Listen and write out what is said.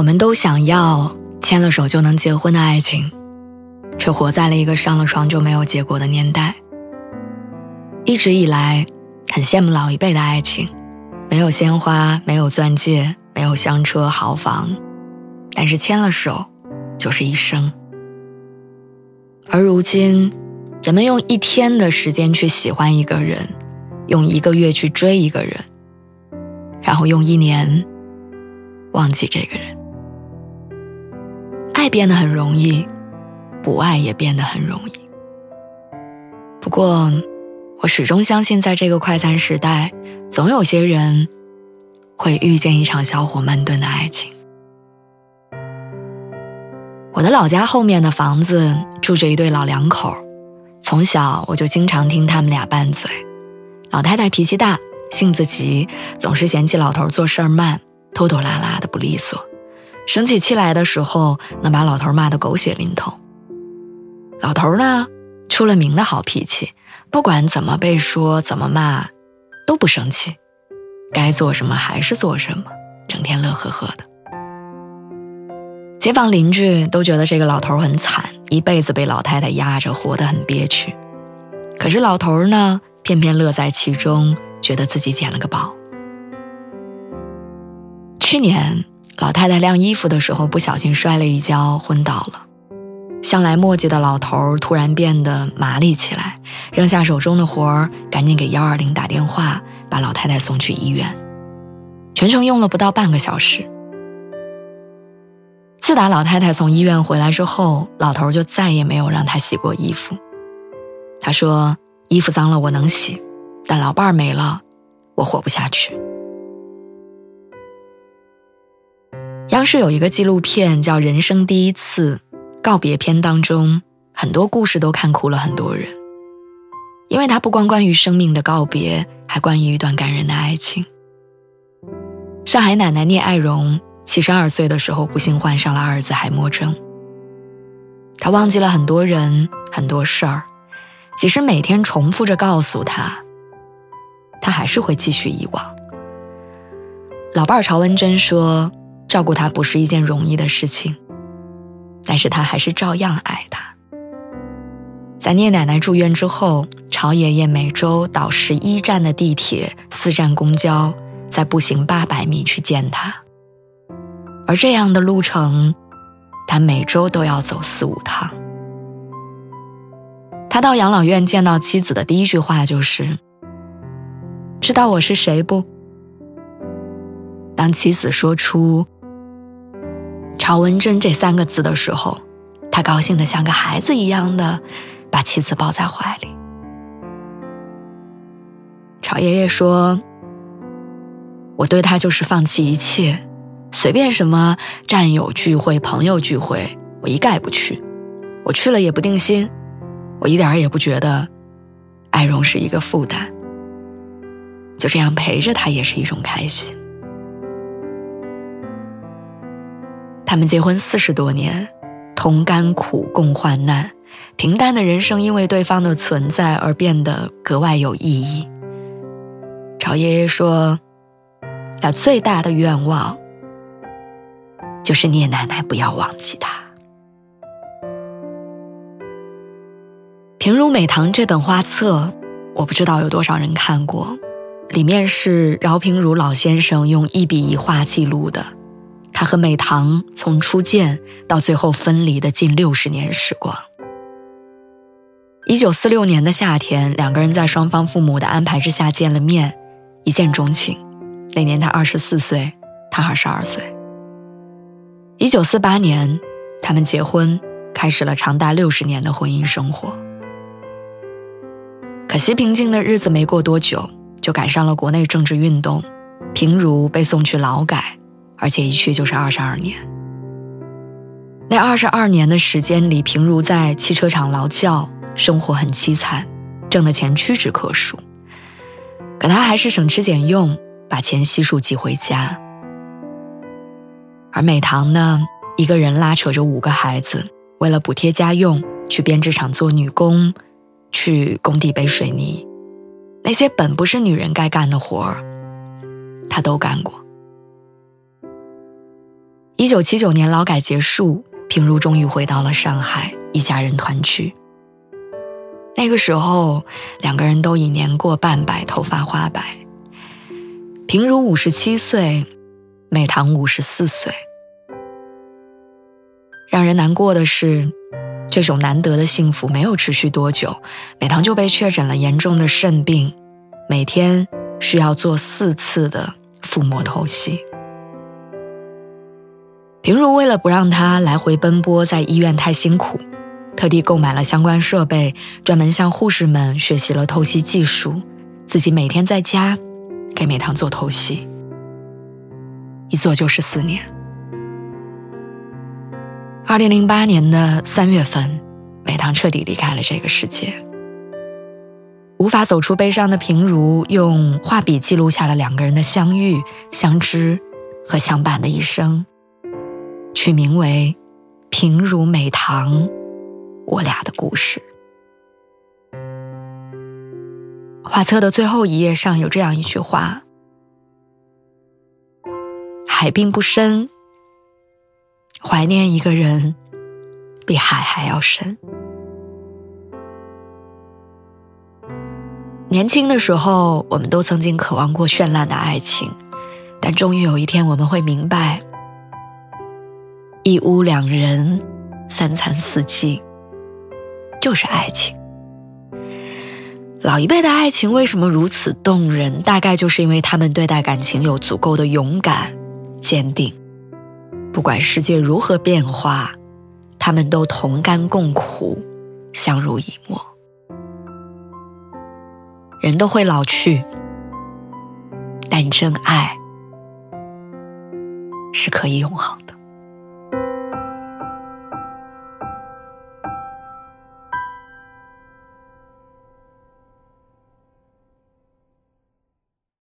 我们都想要牵了手就能结婚的爱情，却活在了一个上了床就没有结果的年代。一直以来，很羡慕老一辈的爱情，没有鲜花，没有钻戒，没有香车豪房，但是牵了手就是一生。而如今，人们用一天的时间去喜欢一个人，用一个月去追一个人，然后用一年忘记这个人。变得很容易，不爱也变得很容易。不过，我始终相信，在这个快餐时代，总有些人会遇见一场小火慢炖的爱情。我的老家后面的房子住着一对老两口，从小我就经常听他们俩拌嘴。老太太脾气大，性子急，总是嫌弃老头做事儿慢，拖拖拉拉的不利索。生起气来的时候，能把老头骂得狗血淋头。老头呢，出了名的好脾气，不管怎么被说、怎么骂，都不生气，该做什么还是做什么，整天乐呵呵的。街坊邻居都觉得这个老头很惨，一辈子被老太太压着，活得很憋屈。可是老头呢，偏偏乐在其中，觉得自己捡了个宝。去年。老太太晾衣服的时候不小心摔了一跤，昏倒了。向来磨叽的老头突然变得麻利起来，扔下手中的活儿，赶紧给幺二零打电话，把老太太送去医院。全程用了不到半个小时。自打老太太从医院回来之后，老头就再也没有让她洗过衣服。他说：“衣服脏了我能洗，但老伴儿没了，我活不下去。”央视有一个纪录片叫《人生第一次告别篇》，当中很多故事都看哭了很多人，因为它不光关于生命的告别，还关于一段感人的爱情。上海奶奶聂爱荣七十二岁的时候不幸患上了阿尔兹海默症，她忘记了很多人很多事儿，即使每天重复着告诉他，他还是会继续遗忘。老伴儿曹文珍说。照顾他不是一件容易的事情，但是他还是照样爱他。在聂奶奶住院之后，朝爷爷每周倒十一站的地铁、四站公交，再步行八百米去见她。而这样的路程，他每周都要走四五趟。他到养老院见到妻子的第一句话就是：“知道我是谁不？”当妻子说出。朝文珍这三个字的时候，他高兴的像个孩子一样的把妻子抱在怀里。朝爷爷说：“我对他就是放弃一切，随便什么战友聚会、朋友聚会，我一概不去。我去了也不定心，我一点也不觉得爱荣是一个负担。就这样陪着他也是一种开心。”他们结婚四十多年，同甘苦，共患难，平淡的人生因为对方的存在而变得格外有意义。朝爷爷说：“他最大的愿望就是聂奶奶不要忘记他。”《平如美棠》这本画册，我不知道有多少人看过，里面是饶平如老先生用一笔一画记录的。他和美棠从初见到最后分离的近六十年时光。一九四六年的夏天，两个人在双方父母的安排之下见了面，一见钟情。那年他二十四岁，他二十二岁。一九四八年，他们结婚，开始了长达六十年的婚姻生活。可惜，平静的日子没过多久，就赶上了国内政治运动，平如被送去劳改。而且一去就是二十二年。那二十二年的时间里，平如在汽车厂劳教，生活很凄惨，挣的钱屈指可数。可他还是省吃俭用，把钱悉数寄回家。而美棠呢，一个人拉扯着五个孩子，为了补贴家用，去编织厂做女工，去工地背水泥，那些本不是女人该干的活儿，她都干过。一九七九年劳改结束。平如终于回到了上海，一家人团聚。那个时候，两个人都已年过半百，头发花白。平如五十七岁，美棠五十四岁。让人难过的是，这种难得的幸福没有持续多久，美棠就被确诊了严重的肾病，每天需要做四次的腹膜透析。平如为了不让他来回奔波在医院太辛苦，特地购买了相关设备，专门向护士们学习了透析技术，自己每天在家给美棠做透析，一做就是四年。二零零八年的三月份，美棠彻底离开了这个世界。无法走出悲伤的平如，用画笔记录下了两个人的相遇、相知和相伴的一生。取名为《平如美棠》，我俩的故事。画册的最后一页上有这样一句话：“海并不深，怀念一个人比海还要深。”年轻的时候，我们都曾经渴望过绚烂的爱情，但终于有一天，我们会明白。一屋两人，三餐四季，就是爱情。老一辈的爱情为什么如此动人？大概就是因为他们对待感情有足够的勇敢、坚定。不管世界如何变化，他们都同甘共苦，相濡以沫。人都会老去，但真爱是可以永恒的。